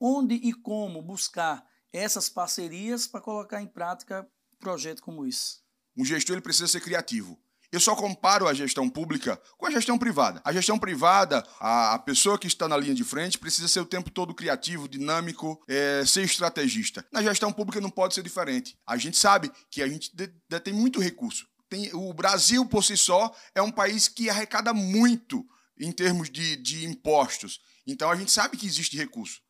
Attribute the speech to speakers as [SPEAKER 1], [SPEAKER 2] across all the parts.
[SPEAKER 1] onde e como buscar essas parcerias para colocar em prática projetos como esse?
[SPEAKER 2] Um gestor ele precisa ser criativo. Eu só comparo a gestão pública com a gestão privada. A gestão privada, a, pessoa que está na linha de frente precisa ser o tempo todo criativo, dinâmico, é, ser estrategista. Na gestão pública não pode ser diferente. A gente sabe que a gente tem muito recurso. Tem, o Brasil, por si só, é um país que arrecada muito em termos de, de impostos. Então a gente sabe que existe recurso.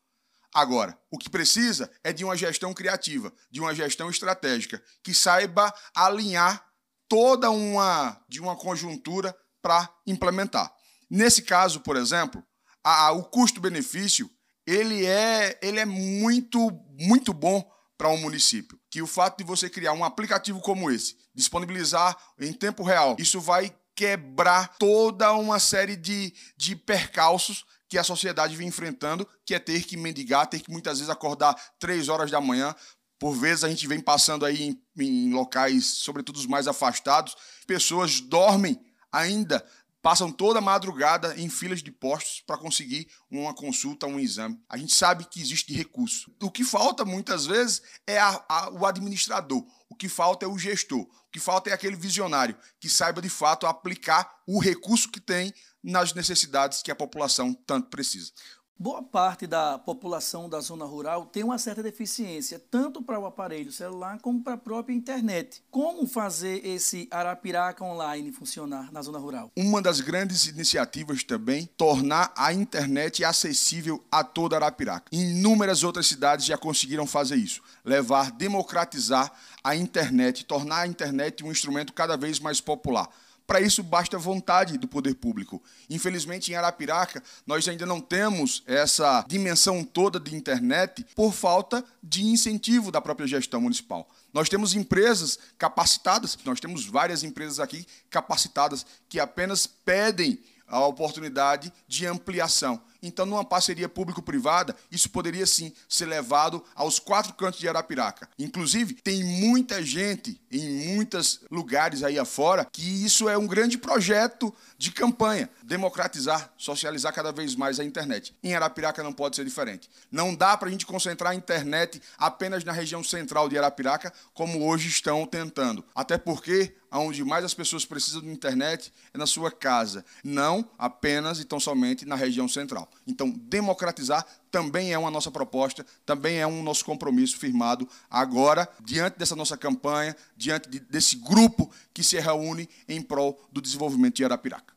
[SPEAKER 2] Agora, o que precisa é de uma gestão criativa, de uma gestão estratégica, que saiba alinhar toda uma de uma conjuntura para implementar. Nesse caso, por exemplo, a, a, o custo-benefício ele é, ele é muito, muito bom para um município. Que o fato de você criar um aplicativo como esse, disponibilizar em tempo real, isso vai quebrar toda uma série de, de percalços que a sociedade vem enfrentando, que é ter que mendigar, ter que muitas vezes acordar três horas da manhã. Por vezes a gente vem passando aí em, em locais, sobretudo os mais afastados, pessoas dormem ainda passam toda a madrugada em filas de postos para conseguir uma consulta, um exame. A gente sabe que existe recurso. O que falta muitas vezes é a, a, o administrador, o que falta é o gestor, o que falta é aquele visionário que saiba de fato aplicar o recurso que tem nas necessidades que a população tanto precisa.
[SPEAKER 1] Boa parte da população da zona rural tem uma certa deficiência, tanto para o aparelho celular como para a própria internet. Como fazer esse Arapiraca online funcionar na zona rural?
[SPEAKER 2] Uma das grandes iniciativas também, tornar a internet acessível a toda Arapiraca. Inúmeras outras cidades já conseguiram fazer isso. Levar, democratizar a internet, tornar a internet um instrumento cada vez mais popular. Para isso, basta vontade do poder público. Infelizmente, em Arapiraca, nós ainda não temos essa dimensão toda de internet por falta de incentivo da própria gestão municipal. Nós temos empresas capacitadas, nós temos várias empresas aqui capacitadas que apenas pedem a oportunidade de ampliação. Então, numa parceria público-privada, isso poderia sim ser levado aos quatro cantos de Arapiraca. Inclusive, tem muita gente em muitos lugares aí afora que isso é um grande projeto de campanha, democratizar, socializar cada vez mais a internet. Em Arapiraca não pode ser diferente. Não dá para a gente concentrar a internet apenas na região central de Arapiraca, como hoje estão tentando. Até porque onde mais as pessoas precisam de internet é na sua casa, não apenas e tão somente na região central. Então, democratizar também é uma nossa proposta, também é um nosso compromisso firmado agora, diante dessa nossa campanha, diante de, desse grupo que se reúne em prol do desenvolvimento de Arapiraca.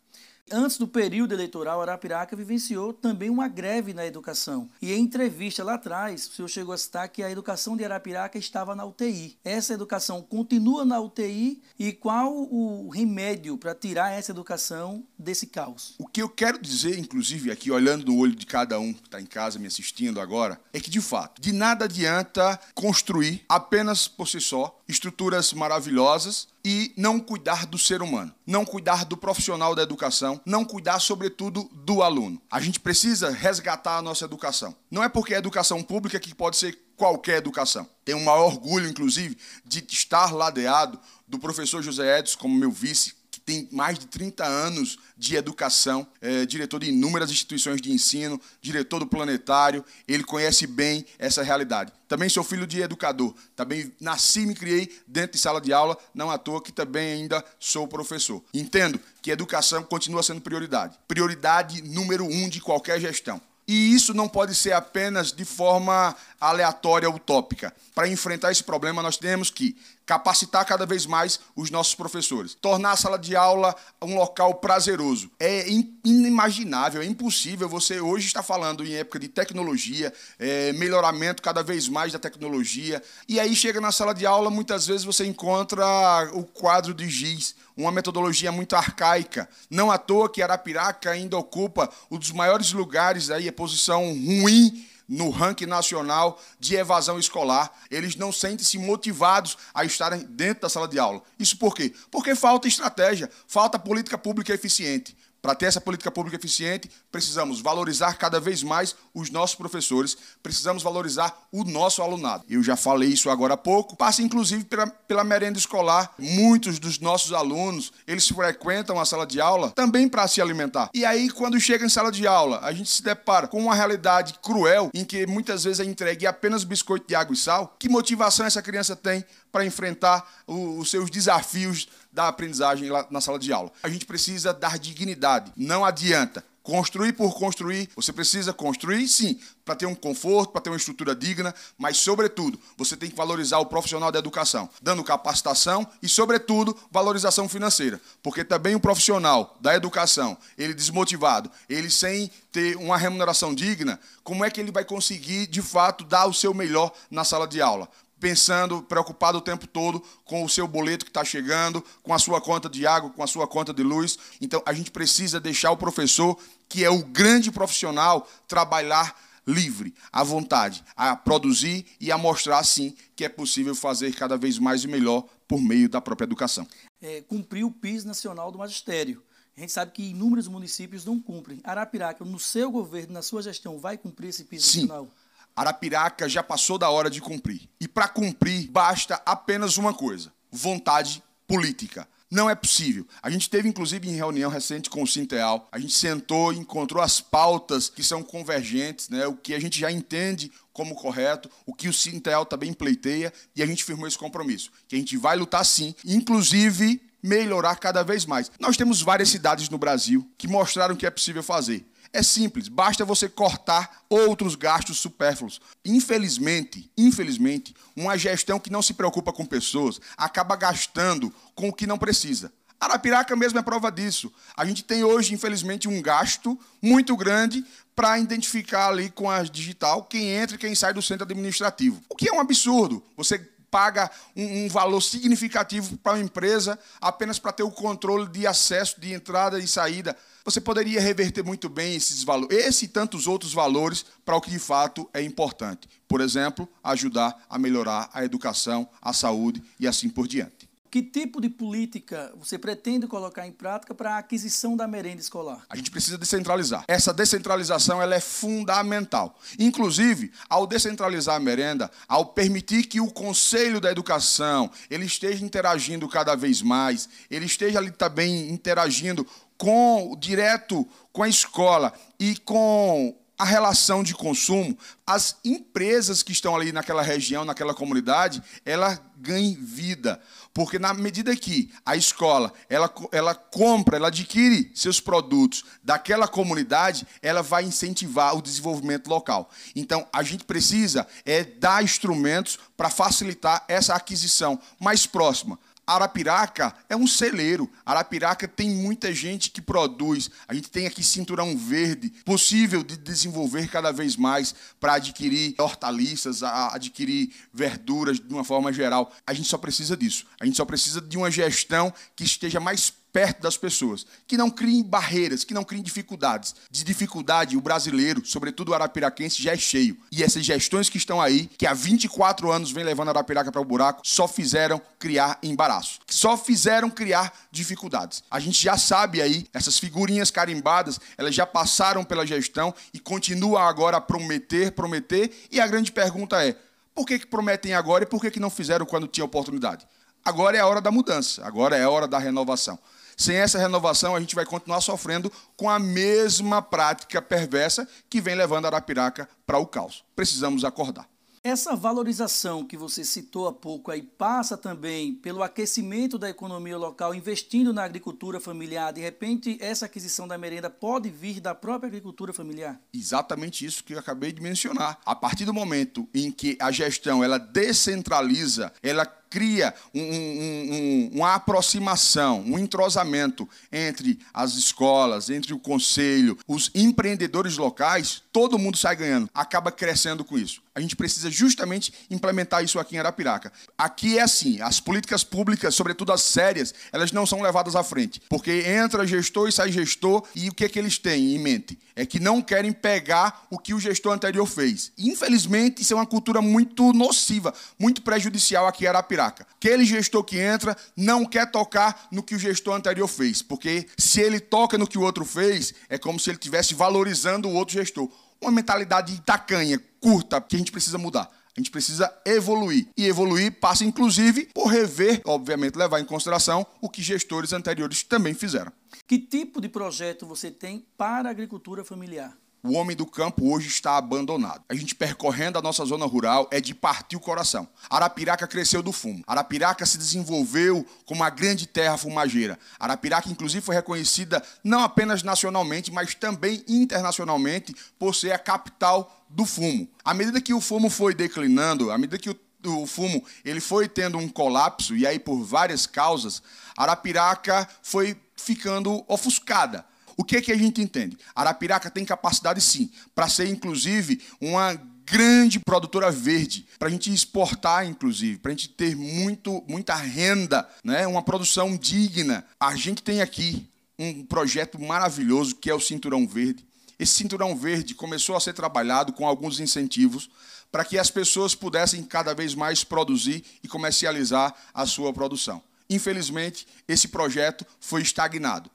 [SPEAKER 1] Antes do período eleitoral, Arapiraca vivenciou também uma greve na educação. E em entrevista lá atrás, o senhor chegou a citar que a educação de Arapiraca estava na UTI. Essa educação continua na UTI e qual o remédio para tirar essa educação desse caos?
[SPEAKER 2] O que eu quero dizer, inclusive, aqui, olhando no olho de cada um que está em casa me assistindo agora, é que, de fato, de nada adianta construir apenas por si só estruturas maravilhosas e não cuidar do ser humano, não cuidar do profissional da educação, não cuidar, sobretudo, do aluno. A gente precisa resgatar a nossa educação. Não é porque é educação pública que pode ser qualquer educação. Tenho o maior orgulho, inclusive, de estar ladeado do professor José Edson como meu vice, tem mais de 30 anos de educação, é diretor de inúmeras instituições de ensino, diretor do planetário, ele conhece bem essa realidade. Também sou filho de educador, também nasci e me criei dentro de sala de aula, não à toa que também ainda sou professor. Entendo que educação continua sendo prioridade, prioridade número um de qualquer gestão. E isso não pode ser apenas de forma aleatória, utópica. Para enfrentar esse problema, nós temos que capacitar cada vez mais os nossos professores, tornar a sala de aula um local prazeroso. É inimaginável, é impossível você hoje estar falando em época de tecnologia, é, melhoramento cada vez mais da tecnologia, e aí chega na sala de aula, muitas vezes você encontra o quadro de giz, uma metodologia muito arcaica. Não à toa que Arapiraca ainda ocupa um dos maiores lugares aí, a posição ruim no ranking nacional de evasão escolar. Eles não sentem-se motivados a estarem dentro da sala de aula. Isso por quê? Porque falta estratégia, falta política pública eficiente. Para ter essa política pública eficiente, precisamos valorizar cada vez mais os nossos professores, precisamos valorizar o nosso alunado. Eu já falei isso agora há pouco, passa inclusive pela, pela merenda escolar. Muitos dos nossos alunos, eles frequentam a sala de aula também para se alimentar. E aí, quando chega em sala de aula, a gente se depara com uma realidade cruel em que muitas vezes é entregue apenas biscoito de água e sal. Que motivação essa criança tem para enfrentar os seus desafios da aprendizagem lá na sala de aula. A gente precisa dar dignidade. Não adianta construir por construir. Você precisa construir, sim, para ter um conforto, para ter uma estrutura digna, mas, sobretudo, você tem que valorizar o profissional da educação, dando capacitação e, sobretudo, valorização financeira. Porque também o profissional da educação, ele desmotivado, ele sem ter uma remuneração digna, como é que ele vai conseguir, de fato, dar o seu melhor na sala de aula? Pensando, preocupado o tempo todo com o seu boleto que está chegando, com a sua conta de água, com a sua conta de luz. Então, a gente precisa deixar o professor, que é o grande profissional, trabalhar livre, à vontade, a produzir e a mostrar, sim, que é possível fazer cada vez mais e melhor por meio da própria educação.
[SPEAKER 1] É, cumprir o PIS nacional do magistério. A gente sabe que inúmeros municípios não cumprem. Arapiraca, no seu governo, na sua gestão, vai cumprir esse PIS
[SPEAKER 2] sim.
[SPEAKER 1] nacional?
[SPEAKER 2] Arapiraca já passou da hora de cumprir. E para cumprir, basta apenas uma coisa: vontade política. Não é possível. A gente teve, inclusive, em reunião recente com o Sinteal, a gente sentou e encontrou as pautas que são convergentes, né? o que a gente já entende como correto, o que o Sinteal também pleiteia, e a gente firmou esse compromisso, que a gente vai lutar sim, inclusive melhorar cada vez mais. Nós temos várias cidades no Brasil que mostraram que é possível fazer. É simples, basta você cortar outros gastos supérfluos. Infelizmente, infelizmente, uma gestão que não se preocupa com pessoas acaba gastando com o que não precisa. Arapiraca mesmo é prova disso. A gente tem hoje, infelizmente, um gasto muito grande para identificar ali com a digital quem entra e quem sai do centro administrativo. O que é um absurdo. Você paga um, um valor significativo para uma empresa apenas para ter o controle de acesso, de entrada e saída você poderia reverter muito bem esses valores, esse e tantos outros valores para o que de fato é importante. Por exemplo, ajudar a melhorar a educação, a saúde e assim por diante.
[SPEAKER 1] Que tipo de política você pretende colocar em prática para a aquisição da merenda escolar?
[SPEAKER 2] A gente precisa descentralizar. Essa descentralização ela é fundamental. Inclusive, ao descentralizar a merenda, ao permitir que o Conselho da Educação ele esteja interagindo cada vez mais, ele esteja ali também interagindo com direto com a escola e com a relação de consumo, as empresas que estão ali naquela região, naquela comunidade, ela ganhem vida. Porque na medida que a escola ela, ela compra, ela adquire seus produtos daquela comunidade, ela vai incentivar o desenvolvimento local. Então, a gente precisa é dar instrumentos para facilitar essa aquisição mais próxima. Arapiraca é um celeiro. Arapiraca tem muita gente que produz. A gente tem aqui cinturão verde, possível de desenvolver cada vez mais para adquirir hortaliças, adquirir verduras de uma forma geral. A gente só precisa disso. A gente só precisa de uma gestão que esteja mais perto das pessoas, que não criem barreiras, que não criem dificuldades. De dificuldade, o brasileiro, sobretudo o arapiraquense, já é cheio. E essas gestões que estão aí, que há 24 anos vem levando a Arapiraca para o buraco, só fizeram criar embaraço, só fizeram criar dificuldades. A gente já sabe aí, essas figurinhas carimbadas, elas já passaram pela gestão e continuam agora a prometer, prometer, e a grande pergunta é, por que, que prometem agora e por que, que não fizeram quando tinha oportunidade? Agora é a hora da mudança, agora é a hora da renovação. Sem essa renovação, a gente vai continuar sofrendo com a mesma prática perversa que vem levando a Arapiraca para o caos. Precisamos acordar.
[SPEAKER 1] Essa valorização que você citou há pouco aí passa também pelo aquecimento da economia local, investindo na agricultura familiar. De repente, essa aquisição da merenda pode vir da própria agricultura familiar?
[SPEAKER 2] Exatamente isso que eu acabei de mencionar. A partir do momento em que a gestão ela descentraliza, ela cria um, um, um, uma aproximação, um entrosamento entre as escolas, entre o conselho, os empreendedores locais, todo mundo sai ganhando, acaba crescendo com isso. A gente precisa justamente implementar isso aqui em Arapiraca. Aqui é assim, as políticas públicas, sobretudo as sérias, elas não são levadas à frente, porque entra gestor e sai gestor e o que é que eles têm em mente? É que não querem pegar o que o gestor anterior fez. Infelizmente, isso é uma cultura muito nociva, muito prejudicial aqui em Arapiraca. Aquele gestor que entra não quer tocar no que o gestor anterior fez, porque se ele toca no que o outro fez, é como se ele estivesse valorizando o outro gestor. Uma mentalidade tacanha, curta, que a gente precisa mudar. A gente precisa evoluir. E evoluir passa, inclusive, por rever, obviamente, levar em consideração o que gestores anteriores também fizeram.
[SPEAKER 1] Que tipo de projeto você tem para a agricultura familiar?
[SPEAKER 2] O homem do campo hoje está abandonado. A gente percorrendo a nossa zona rural é de partir o coração. Arapiraca cresceu do fumo. Arapiraca se desenvolveu como uma grande terra fumageira. Arapiraca, inclusive, foi reconhecida não apenas nacionalmente, mas também internacionalmente por ser a capital do fumo. À medida que o fumo foi declinando, à medida que o fumo ele foi tendo um colapso e aí por várias causas Arapiraca foi ficando ofuscada o que, é que a gente entende? Arapiraca tem capacidade, sim, para ser, inclusive, uma grande produtora verde, para a gente exportar, inclusive, para a gente ter muito, muita renda, né? uma produção digna. A gente tem aqui um projeto maravilhoso que é o Cinturão Verde. Esse Cinturão Verde começou a ser trabalhado com alguns incentivos para que as pessoas pudessem cada vez mais produzir e comercializar a sua produção. Infelizmente, esse projeto foi estagnado.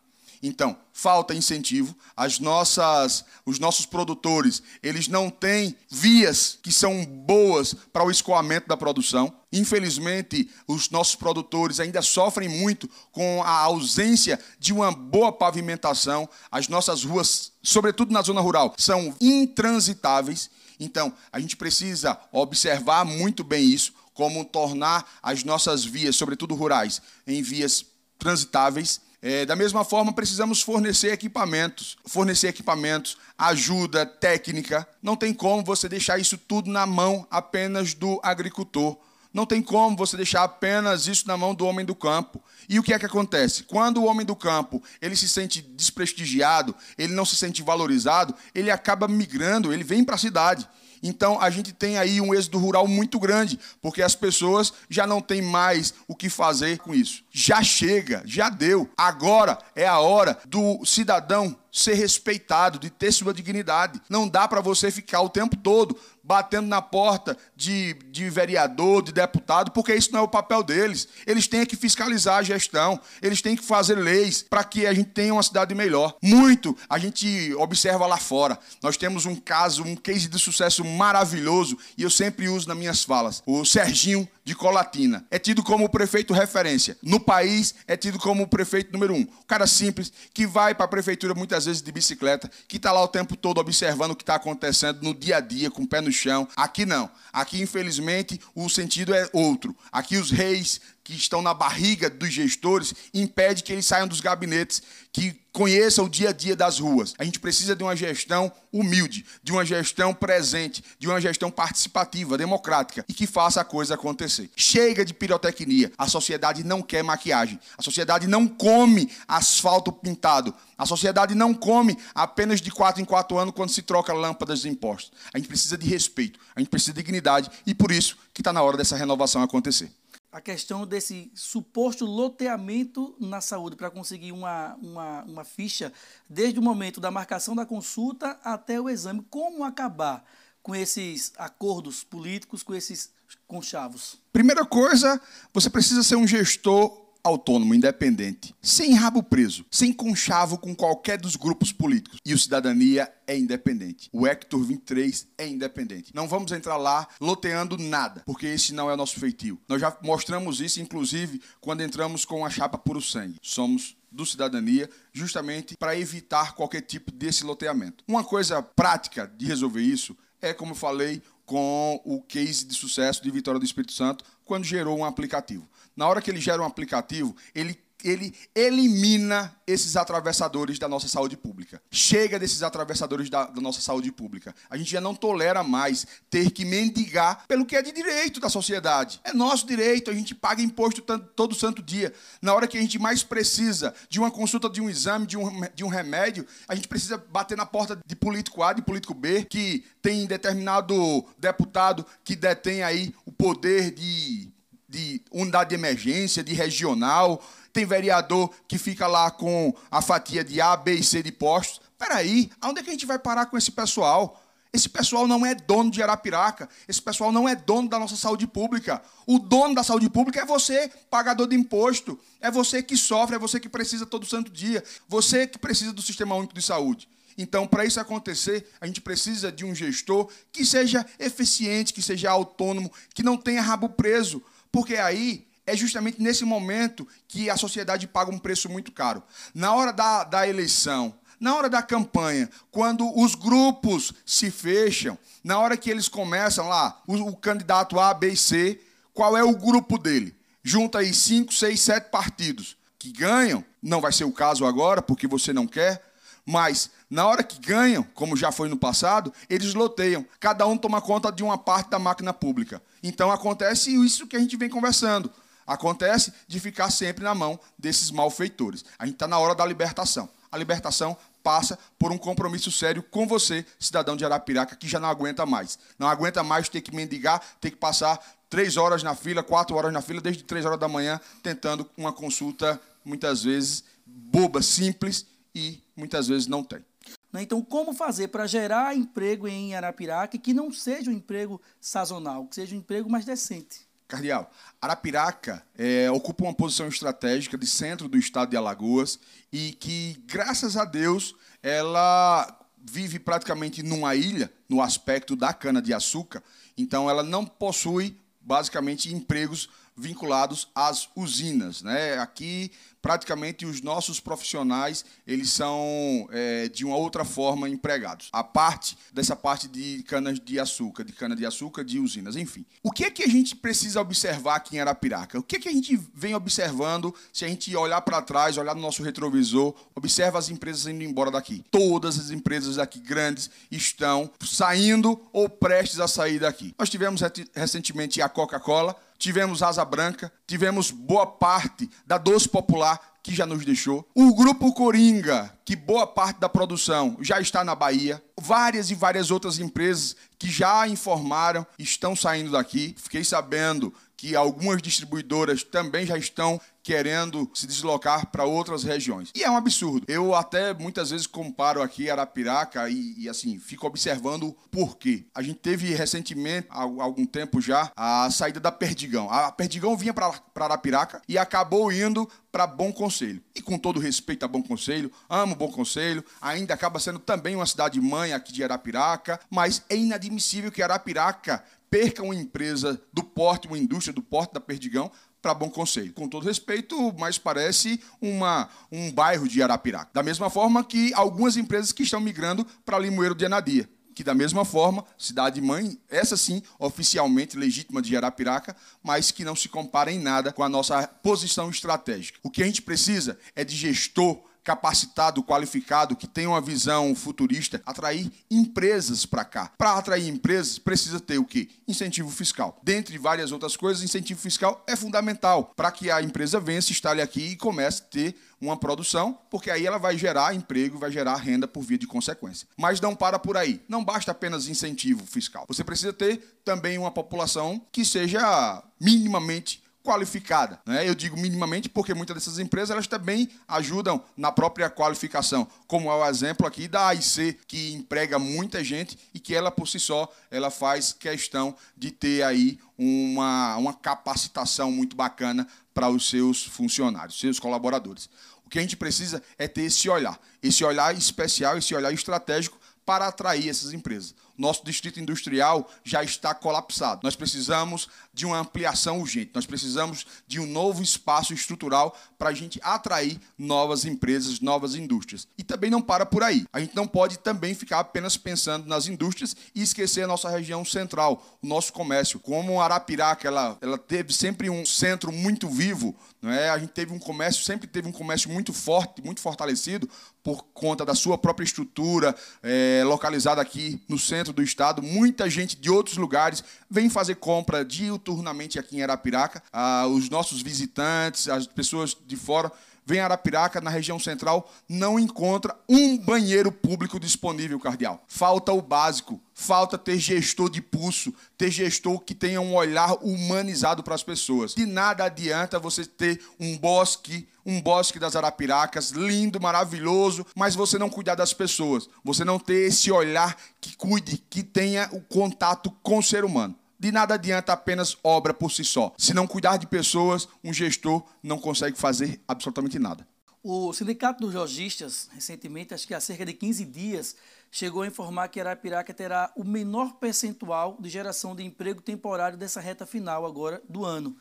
[SPEAKER 2] Então, falta incentivo, as nossas, os nossos produtores, eles não têm vias que são boas para o escoamento da produção. Infelizmente, os nossos produtores ainda sofrem muito com a ausência de uma boa pavimentação. As nossas ruas, sobretudo na zona rural, são intransitáveis. Então, a gente precisa observar muito bem isso, como tornar as nossas vias, sobretudo rurais, em vias transitáveis é, da mesma forma, precisamos fornecer equipamentos, fornecer equipamentos, ajuda técnica. Não tem como você deixar isso tudo na mão apenas do agricultor. Não tem como você deixar apenas isso na mão do homem do campo. E o que é que acontece? Quando o homem do campo ele se sente desprestigiado, ele não se sente valorizado, ele acaba migrando, ele vem para a cidade. Então a gente tem aí um êxodo rural muito grande, porque as pessoas já não têm mais o que fazer com isso. Já chega, já deu. Agora é a hora do cidadão ser respeitado, de ter sua dignidade. Não dá para você ficar o tempo todo batendo na porta de, de vereador, de deputado, porque isso não é o papel deles. Eles têm que fiscalizar a gestão, eles têm que fazer leis para que a gente tenha uma cidade melhor. Muito a gente observa lá fora. Nós temos um caso, um case de sucesso maravilhoso, e eu sempre uso nas minhas falas. O Serginho de Colatina. É tido como o prefeito referência. No país, é tido como o prefeito número um. O cara simples, que vai para a prefeitura muitas vezes de bicicleta, que está lá o tempo todo observando o que está acontecendo no dia a dia, com o pé no chão. Aqui não. Aqui, infelizmente, o sentido é outro. Aqui os reis que estão na barriga dos gestores impede que eles saiam dos gabinetes, que conheçam o dia a dia das ruas. A gente precisa de uma gestão humilde, de uma gestão presente, de uma gestão participativa, democrática e que faça a coisa acontecer. Chega de pirotecnia. A sociedade não quer maquiagem. A sociedade não come asfalto pintado. A sociedade não come apenas de quatro em quatro anos quando se troca lâmpadas de impostos. A gente precisa de respeito, a gente precisa de dignidade e por isso que está na hora dessa renovação acontecer
[SPEAKER 1] a questão desse suposto loteamento na saúde para conseguir uma, uma, uma ficha, desde o momento da marcação da consulta até o exame. Como acabar com esses acordos políticos, com esses conchavos?
[SPEAKER 2] Primeira coisa, você precisa ser um gestor autônomo, independente, sem rabo preso, sem conchavo com qualquer dos grupos políticos. E o Cidadania é independente. O Hector 23 é independente. Não vamos entrar lá loteando nada, porque esse não é o nosso feitio. Nós já mostramos isso, inclusive, quando entramos com a chapa puro sangue. Somos do Cidadania, justamente para evitar qualquer tipo desse loteamento. Uma coisa prática de resolver isso é, como eu falei, com o case de sucesso de Vitória do Espírito Santo, quando gerou um aplicativo. Na hora que ele gera um aplicativo, ele ele elimina esses atravessadores da nossa saúde pública. Chega desses atravessadores da, da, nossa saúde pública. A gente já não tolera mais ter que mendigar pelo que é de direito da sociedade. É nosso direito, a gente paga imposto todo santo dia. Na hora que a gente mais precisa de uma consulta, de um exame, de um, de um remédio, a gente precisa bater na porta de político A, de político B, que tem determinado deputado que detém aí o poder de de unidade de emergência, de regional, tem vereador que fica lá com a fatia de A, B e C de postos. peraí, aonde é que a gente vai parar com esse pessoal? Esse pessoal não é dono de Arapiraca, esse pessoal não é dono da nossa saúde pública. O dono da saúde pública é você, pagador de imposto. É você que sofre, é você que precisa todo santo dia. Você que precisa do Sistema Único de Saúde. Então, para isso acontecer, a gente precisa de um gestor que seja eficiente, que seja autônomo, que não tenha rabo preso. Porque aí é justamente nesse momento que a sociedade paga um preço muito caro. Na hora da, da eleição, na hora da campanha, quando os grupos se fecham, na hora que eles começam lá, o, o candidato A, B e C, qual é o grupo dele? Junta aí cinco, seis, sete partidos que ganham. Não vai ser o caso agora, porque você não quer. Mas na hora que ganham, como já foi no passado, eles loteiam. Cada um toma conta de uma parte da máquina pública. Então acontece isso que a gente vem conversando. Acontece de ficar sempre na mão desses malfeitores. A gente está na hora da libertação. A libertação passa por um compromisso sério com você, cidadão de Arapiraca, que já não aguenta mais. Não aguenta mais ter que mendigar, ter que passar três horas na fila, quatro horas na fila, desde três horas da manhã, tentando uma consulta, muitas vezes, boba, simples e muitas vezes não tem.
[SPEAKER 1] Né, então, como fazer para gerar emprego em Arapiraca que não seja um emprego sazonal, que seja um emprego mais decente?
[SPEAKER 2] Cardeal, Arapiraca é, ocupa uma posição estratégica de centro do estado de Alagoas e que, graças a Deus, ela vive praticamente numa ilha, no aspecto da cana-de-açúcar, então ela não possui, basicamente, empregos vinculados às usinas. Né? Aqui, praticamente, os nossos profissionais eles são, é, de uma outra forma, empregados. A parte dessa parte de canas de açúcar, de cana-de-açúcar, de usinas, enfim. O que é que a gente precisa observar aqui em Arapiraca? O que é que a gente vem observando se a gente olhar para trás, olhar no nosso retrovisor, observa as empresas indo embora daqui? Todas as empresas aqui grandes estão saindo ou prestes a sair daqui. Nós tivemos recentemente a Coca-Cola, tivemos Asa Branca, tivemos boa parte da Doce Popular, que já nos deixou. O Grupo Coringa, que boa parte da produção já está na Bahia. Várias e várias outras empresas que já informaram estão saindo daqui. Fiquei sabendo que algumas distribuidoras também já estão querendo se deslocar para outras regiões. E é um absurdo. Eu até muitas vezes comparo aqui Arapiraca e, e assim, fico observando por quê. A gente teve recentemente, há algum tempo já, a saída da Perdigão. A Perdigão vinha para Arapiraca e acabou indo para Bom Conselho. E com todo respeito a Bom Conselho, amo Bom Conselho, ainda acaba sendo também uma cidade mãe aqui de Arapiraca, mas é inadmissível que Arapiraca perca uma empresa do porte, uma indústria do porte da Perdigão, para Bom Conselho. Com todo respeito, mas parece uma, um bairro de Arapiraca. Da mesma forma que algumas empresas que estão migrando para Limoeiro de Anadia que da mesma forma, cidade mãe, essa sim, oficialmente legítima de Arapiraca, mas que não se compara em nada com a nossa posição estratégica. O que a gente precisa é de gestor capacitado, qualificado, que tem uma visão futurista, atrair empresas para cá. Para atrair empresas, precisa ter o quê? Incentivo fiscal. Dentre várias outras coisas, incentivo fiscal é fundamental para que a empresa venha, se instale aqui e comece a ter uma produção, porque aí ela vai gerar emprego, vai gerar renda por via de consequência. Mas não para por aí. Não basta apenas incentivo fiscal. Você precisa ter também uma população que seja minimamente qualificada. Né? Eu digo minimamente porque muitas dessas empresas elas também ajudam na própria qualificação, como é o exemplo aqui da AIC, que emprega muita gente e que ela por si só ela faz questão de ter aí uma, uma capacitação muito bacana para os seus funcionários, seus colaboradores. O que a gente precisa é ter esse olhar, esse olhar especial, esse olhar estratégico para atrair essas empresas. Nosso distrito industrial já está colapsado. Nós precisamos de uma ampliação urgente. Nós precisamos de um novo espaço estrutural para a gente atrair novas empresas, novas indústrias. E também não para por aí. A gente não pode também ficar apenas pensando nas indústrias e esquecer a nossa região central, o nosso comércio. Como Arapiraca, ela, ela teve sempre um centro muito vivo, não é? A gente teve um comércio, sempre teve um comércio muito forte, muito fortalecido por conta da sua própria estrutura, é, localizada aqui no centro do estado, muita gente de outros lugares vem fazer compra diuturnamente aqui em Arapiraca. Ah, os nossos visitantes, as pessoas de fora vem a Arapiraca, na região central, não encontra um banheiro público disponível, cardeal. Falta o básico, falta ter gestor de pulso, ter gestor que tenha um olhar humanizado para as pessoas. De nada adianta você ter um bosque, um bosque das Arapiracas, lindo, maravilhoso, mas você não cuidar das pessoas, você não ter esse olhar que cuide, que tenha o contato com o ser humano. De nada adianta apenas obra por si só. Se não cuidar de pessoas, um gestor não consegue fazer absolutamente nada.
[SPEAKER 1] O Sindicato dos Lojistas, recentemente, acho que há cerca de 15 dias, chegou a informar que Arapiraca terá o menor percentual de geração de emprego temporário dessa reta final agora do ano.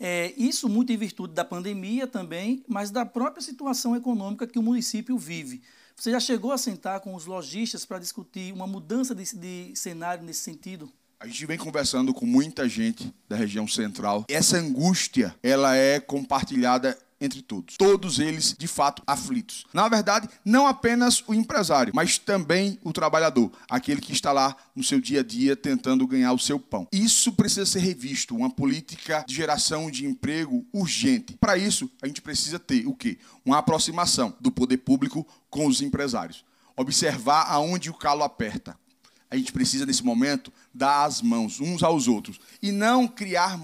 [SPEAKER 1] É, isso muito em virtude da pandemia também, mas da própria situação econômica que o município vive. Você já chegou a sentar com os lojistas para discutir uma mudança de, de cenário nesse sentido?
[SPEAKER 2] A gente vem conversando com muita gente da região central. Essa angústia, ela é compartilhada entre todos. Todos eles, de fato, aflitos. Na verdade, não apenas o empresário, mas também o trabalhador, aquele que está lá no seu dia a dia tentando ganhar o seu pão. Isso precisa ser revisto, uma política de geração de emprego urgente. Para isso, a gente precisa ter o quê? Uma aproximação do poder público com os empresários. Observar aonde o calo aperta a gente precisa, nesse momento, dar as mãos uns aos outros. E não criar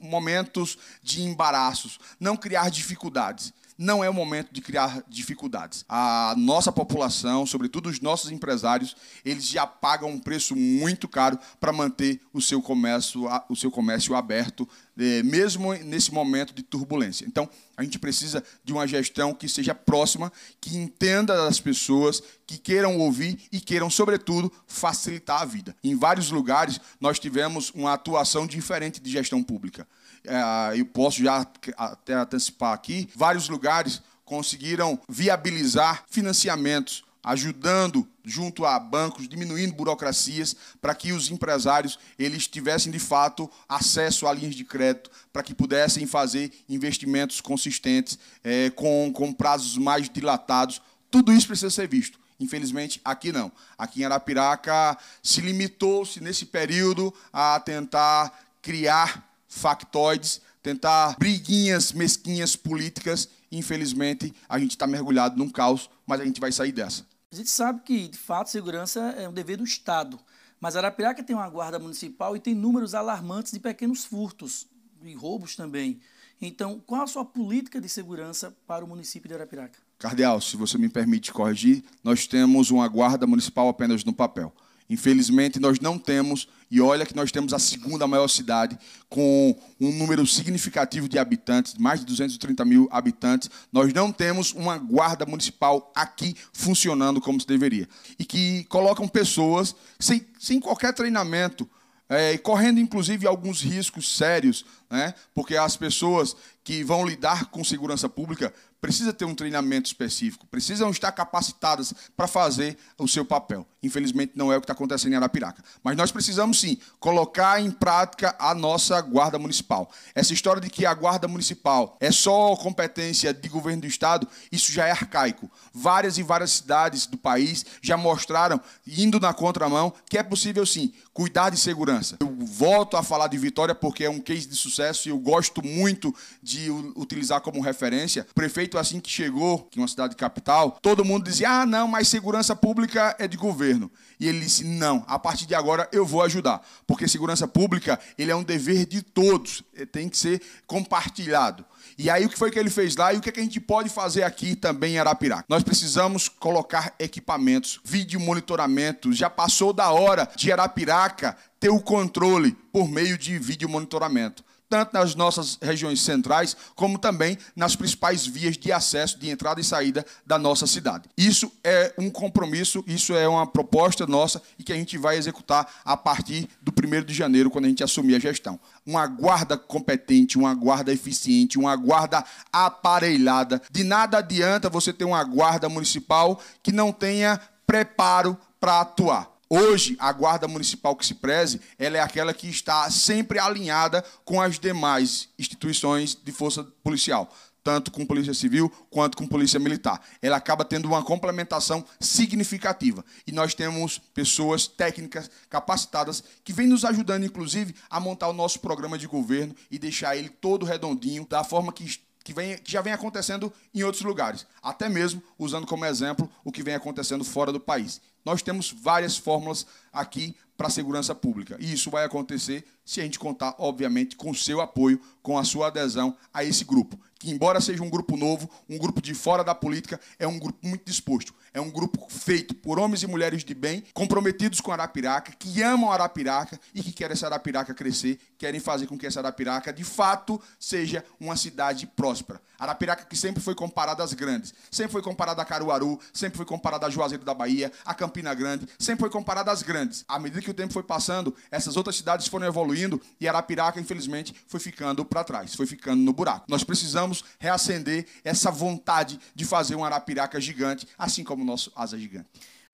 [SPEAKER 2] momentos de embaraços, não criar dificuldades. Não é o momento de criar dificuldades. A nossa população, sobretudo os nossos empresários, eles já pagam um preço muito caro para manter o seu comércio, o seu comércio aberto é, mesmo nesse momento de turbulência. Então, a gente precisa de uma gestão que seja próxima, que entenda das pessoas, que queiram ouvir e queiram, sobretudo, facilitar a vida. Em vários lugares, nós tivemos uma atuação diferente de gestão pública. É, eu posso já até antecipar aqui, vários lugares conseguiram viabilizar financiamentos ajudando junto a bancos, diminuindo burocracias, para que os empresários eles tivessem de fato acesso a linhas de crédito, para que pudessem fazer investimentos consistentes, é, com, com prazos mais dilatados. Tudo isso precisa ser visto. Infelizmente, aqui não. Aqui em Arapiraca se limitou-se nesse período a tentar criar factoides, tentar briguinhas mesquinhas políticas. Infelizmente, a gente está mergulhado num caos, mas a gente vai sair dessa.
[SPEAKER 1] A gente sabe que, de fato, segurança é um dever do Estado. Mas Arapiraca tem uma guarda municipal e tem números alarmantes de pequenos furtos e roubos também. Então, qual a sua política de segurança para o município de Arapiraca?
[SPEAKER 2] Cardeal, se você me permite corrigir, nós temos uma guarda municipal apenas no papel. Infelizmente, nós não temos, e olha que nós temos a segunda maior cidade, com um número significativo de habitantes, mais de 230 mil habitantes, nós não temos uma guarda municipal aqui funcionando como se deveria. E que colocam pessoas sem, sem qualquer treinamento, é, correndo inclusive alguns riscos sérios, né? porque as pessoas que vão lidar com segurança pública precisa ter um treinamento específico, precisam estar capacitadas para fazer o seu papel. Infelizmente, não é o que está acontecendo em Arapiraca. Mas nós precisamos, sim, colocar em prática a nossa Guarda Municipal. Essa história de que a Guarda Municipal é só competência de governo do Estado, isso já é arcaico. Várias e várias cidades do país já mostraram, indo na contramão, que é possível, sim, cuidar de segurança. Eu volto a falar de Vitória porque é um case de sucesso e eu gosto muito de utilizar como referência. O prefeito assim que chegou, que é uma cidade capital, todo mundo dizia: ah, não, mas segurança pública é de governo. E ele disse: não, a partir de agora eu vou ajudar, porque segurança pública ele é um dever de todos, tem que ser compartilhado. E aí o que foi que ele fez lá e o que, é que a gente pode fazer aqui também em Arapiraca? Nós precisamos colocar equipamentos, vídeo monitoramento. Já passou da hora de Arapiraca ter o controle por meio de vídeo monitoramento tanto nas nossas regiões centrais, como também nas principais vias de acesso, de entrada e saída da nossa cidade. Isso é um compromisso, isso é uma proposta nossa e que a gente vai executar a partir do 1 de janeiro, quando a gente assumir a gestão. Uma guarda competente, uma guarda eficiente, uma guarda aparelhada. De nada adianta você ter uma guarda municipal que não tenha preparo para atuar. Hoje, a guarda municipal que se preze, ela é aquela que está sempre alinhada com as demais instituições de força policial, tanto com polícia civil quanto com polícia militar. Ela acaba tendo uma complementação significativa. E nós temos pessoas técnicas capacitadas que vêm nos ajudando, inclusive, a montar o nosso programa de governo e deixar ele todo redondinho, da forma que que, vem, que já vem acontecendo em outros lugares, até mesmo usando como exemplo o que vem acontecendo fora do país. Nós temos várias fórmulas aqui para a segurança pública. E isso vai acontecer se a gente contar, obviamente, com o seu apoio, com a sua adesão a esse grupo. Que, embora seja um grupo novo, um grupo de fora da política, é um grupo muito disposto. É um grupo feito por homens e mulheres de bem, comprometidos com Arapiraca, que amam Arapiraca e que querem essa Arapiraca crescer, querem fazer com que essa Arapiraca, de fato, seja uma cidade próspera. Arapiraca que sempre foi comparada às grandes, sempre foi comparada a Caruaru, sempre foi comparada a Juazeiro da Bahia, a Campina Grande, sempre foi comparada às grandes. À medida que o tempo foi passando, essas outras cidades foram evoluindo e Arapiraca, infelizmente, foi ficando para trás, foi ficando no buraco. Nós precisamos reacender essa vontade de fazer um Arapiraca gigante, assim como o nosso Asa Gigante.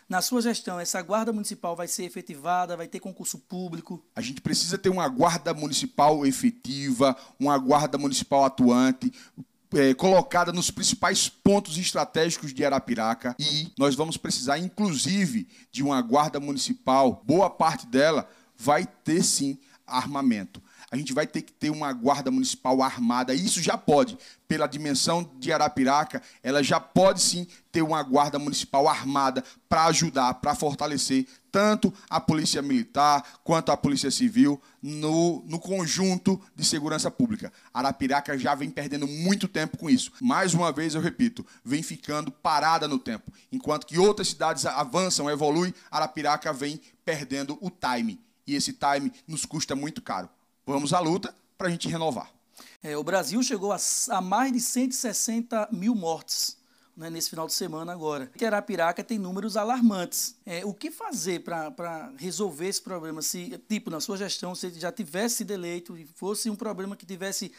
[SPEAKER 1] Na sua gestão, essa guarda municipal vai ser efetivada, vai ter concurso público?
[SPEAKER 2] A gente precisa ter uma guarda municipal efetiva, uma guarda municipal atuante, é, colocada nos principais pontos estratégicos de Arapiraca e nós vamos precisar, inclusive, de uma guarda municipal. Boa parte dela vai ter sim armamento. A gente vai ter que ter uma guarda municipal armada. Isso já pode, pela dimensão de Arapiraca, ela já pode sim ter uma guarda municipal armada para ajudar, para fortalecer tanto a Polícia Militar quanto a Polícia Civil no, no conjunto de segurança pública. Arapiraca já vem perdendo muito tempo com isso. Mais uma vez, eu repito, vem ficando parada no tempo. Enquanto que outras cidades avançam, evoluem, Arapiraca vem perdendo o time. E esse time nos custa muito caro. Vamos à luta para a gente renovar.
[SPEAKER 1] É, o Brasil chegou a, a, mais de 160 mil mortes né, nesse final de semana agora. Arapiraca tem números alarmantes. É, o que fazer para resolver esse problema? Se, tipo, na sua gestão, se já tivesse sido eleito e fosse um problema que tivesse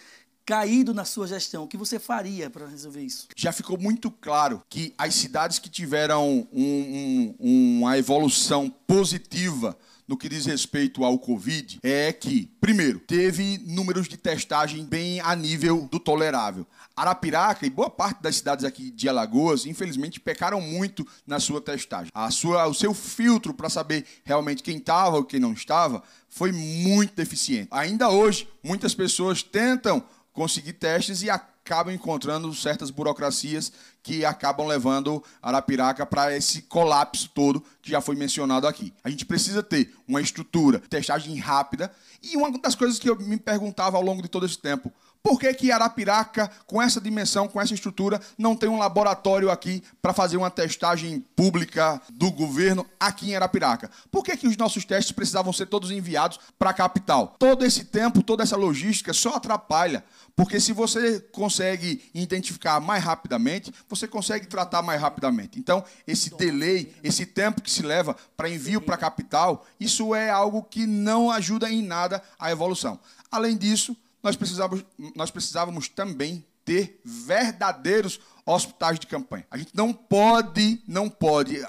[SPEAKER 1] caído na sua gestão, o que você faria para resolver isso?
[SPEAKER 2] Já ficou muito claro que as cidades que tiveram um, um, uma evolução positiva no que diz respeito ao Covid é que, primeiro, teve números de testagem bem a nível do tolerável. Arapiraca e boa parte das cidades aqui de Alagoas, infelizmente, pecaram muito na sua testagem. A sua, o seu filtro para saber realmente quem estava ou quem não estava foi muito deficiente. Ainda hoje, muitas pessoas tentam conseguir testes e acabam encontrando certas burocracias que acabam levando Arapiraca para esse colapso todo que já foi mencionado aqui. A gente precisa ter uma estrutura, testagem rápida. E uma das coisas que eu me perguntava ao longo de todo esse tempo, por que, que Arapiraca, com essa dimensão, com essa estrutura, não tem um laboratório aqui para fazer uma testagem pública do governo aqui em Arapiraca? Por que, que os nossos testes precisavam ser todos enviados para a capital? Todo esse tempo, toda essa logística só atrapalha. Porque se você consegue identificar mais rapidamente, você consegue tratar mais rapidamente. Então, esse delay, esse tempo que se leva para envio para a capital, isso é algo que não ajuda em nada a evolução. Além disso, nós precisávamos, nós precisávamos também ter verdadeiros hospitais de campanha. A gente não pode, não pode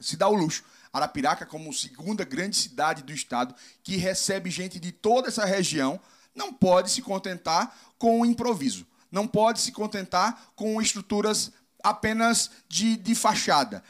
[SPEAKER 2] se dar o luxo. Arapiraca, como segunda grande cidade do estado, que recebe gente de toda essa região, não pode se contentar com o improviso. Não pode se contentar com estruturas apenas de, de fachada,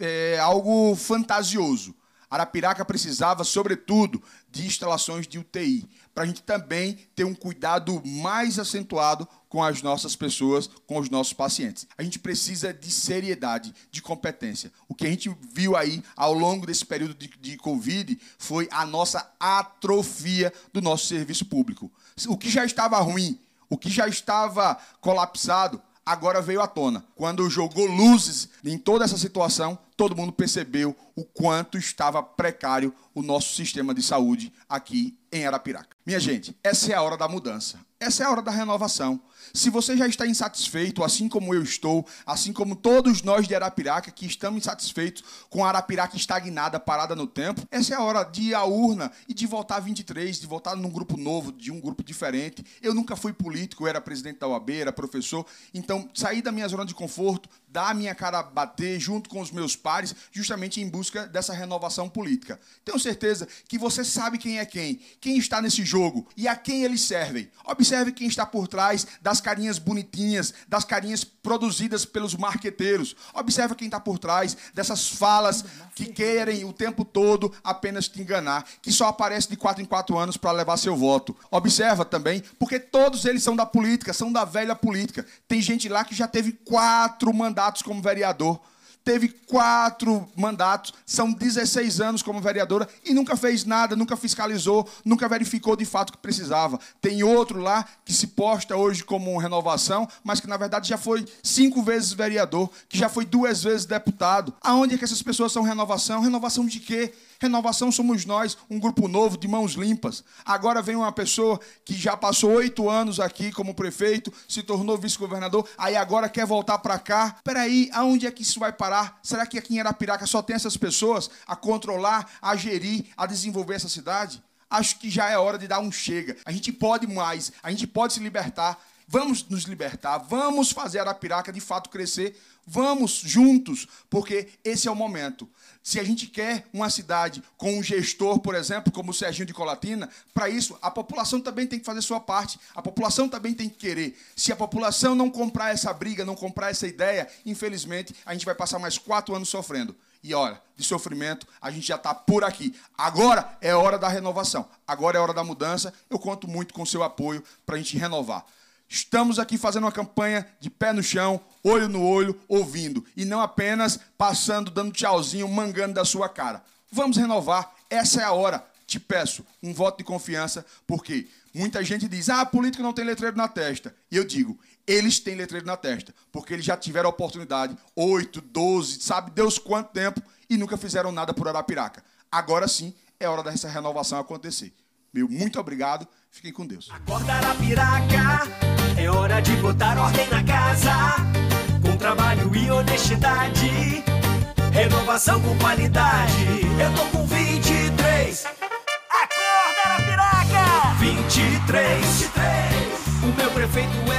[SPEAKER 2] é, é, algo fantasioso. Arapiraca precisava, sobretudo, de instalações de UTI, para a gente também ter um cuidado mais acentuado com as nossas pessoas, com os nossos pacientes. A gente precisa de seriedade, de competência. O que a gente viu aí ao longo desse período de, de Covid foi a nossa atrofia do nosso serviço público. O que já estava ruim, o que já estava colapsado, agora veio à tona. Quando jogou luzes em toda essa situação, todo mundo percebeu o quanto estava precário o nosso sistema de saúde aqui em Arapiraca. Minha gente, essa é a hora da mudança. Essa é a hora da renovação. Se você já está insatisfeito, assim como eu estou, assim como todos nós de Arapiraca que estamos insatisfeitos com a Arapiraca estagnada, parada no tempo, essa é a hora de ir à urna e de voltar a 23, de voltar num grupo novo, de um grupo diferente. Eu nunca fui político, eu era presidente da UAB, era professor, então sair da minha zona de conforto, dar a minha cara a bater junto com os meus pais pares, justamente em busca dessa renovação política. Tenho certeza que você sabe quem é quem, quem está nesse jogo e a quem eles servem. Observe quem está por trás das carinhas bonitinhas, das carinhas produzidas pelos marqueteiros. Observe quem está por trás dessas falas que querem o tempo todo apenas te enganar, que só aparece de quatro em quatro anos para levar seu voto. Observa também, porque todos eles são da política, são da velha política. Tem gente lá que já teve quatro mandatos como vereador teve quatro mandatos, são 16 anos como vereadora e nunca fez nada, nunca fiscalizou, nunca verificou de fato o que precisava. Tem outro lá que se posta hoje como renovação, mas que na verdade já foi cinco vezes vereador, que já foi duas vezes deputado. Aonde é que essas pessoas são renovação? Renovação de quê? Renovação somos nós, um grupo novo de mãos limpas. Agora vem uma pessoa que já passou oito anos aqui como prefeito, se tornou vice-governador, aí agora quer voltar para cá. Peraí, aonde é que isso vai parar? Será que aqui em Arapiraca só tem essas pessoas a controlar, a gerir, a desenvolver essa cidade? Acho que já é hora de dar um chega. A gente pode mais, a gente pode se libertar. Vamos nos libertar, vamos fazer Arapiraca de fato crescer, vamos juntos, porque esse é o momento. Se a gente quer uma cidade com um gestor, por exemplo, como o Serginho de Colatina, para isso a população também tem que fazer sua parte. A população também tem que querer. Se a população não comprar essa briga, não comprar essa ideia, infelizmente a gente vai passar mais quatro anos sofrendo. E olha, de sofrimento, a gente já está por aqui. Agora é hora da renovação. Agora é hora da mudança. Eu conto muito com seu apoio para a gente renovar. Estamos aqui fazendo uma campanha de pé no chão, olho no olho, ouvindo. E não apenas passando, dando tchauzinho, mangando da sua cara. Vamos renovar. Essa é a hora. Te peço um voto de confiança, porque muita gente diz: ah, político não tem letreiro na testa. E eu digo: eles têm letreiro na testa, porque eles já tiveram a oportunidade 8, 12, sabe Deus quanto tempo, e nunca fizeram nada por Arapiraca. Agora sim é hora dessa renovação acontecer. Meu muito obrigado. Fiquem com Deus.
[SPEAKER 3] Acorda Arapiraca, é hora de botar ordem na casa. Com trabalho e honestidade, renovação com qualidade. Eu tô com 23. Acorda Arapiraca! 23. 23. O meu prefeito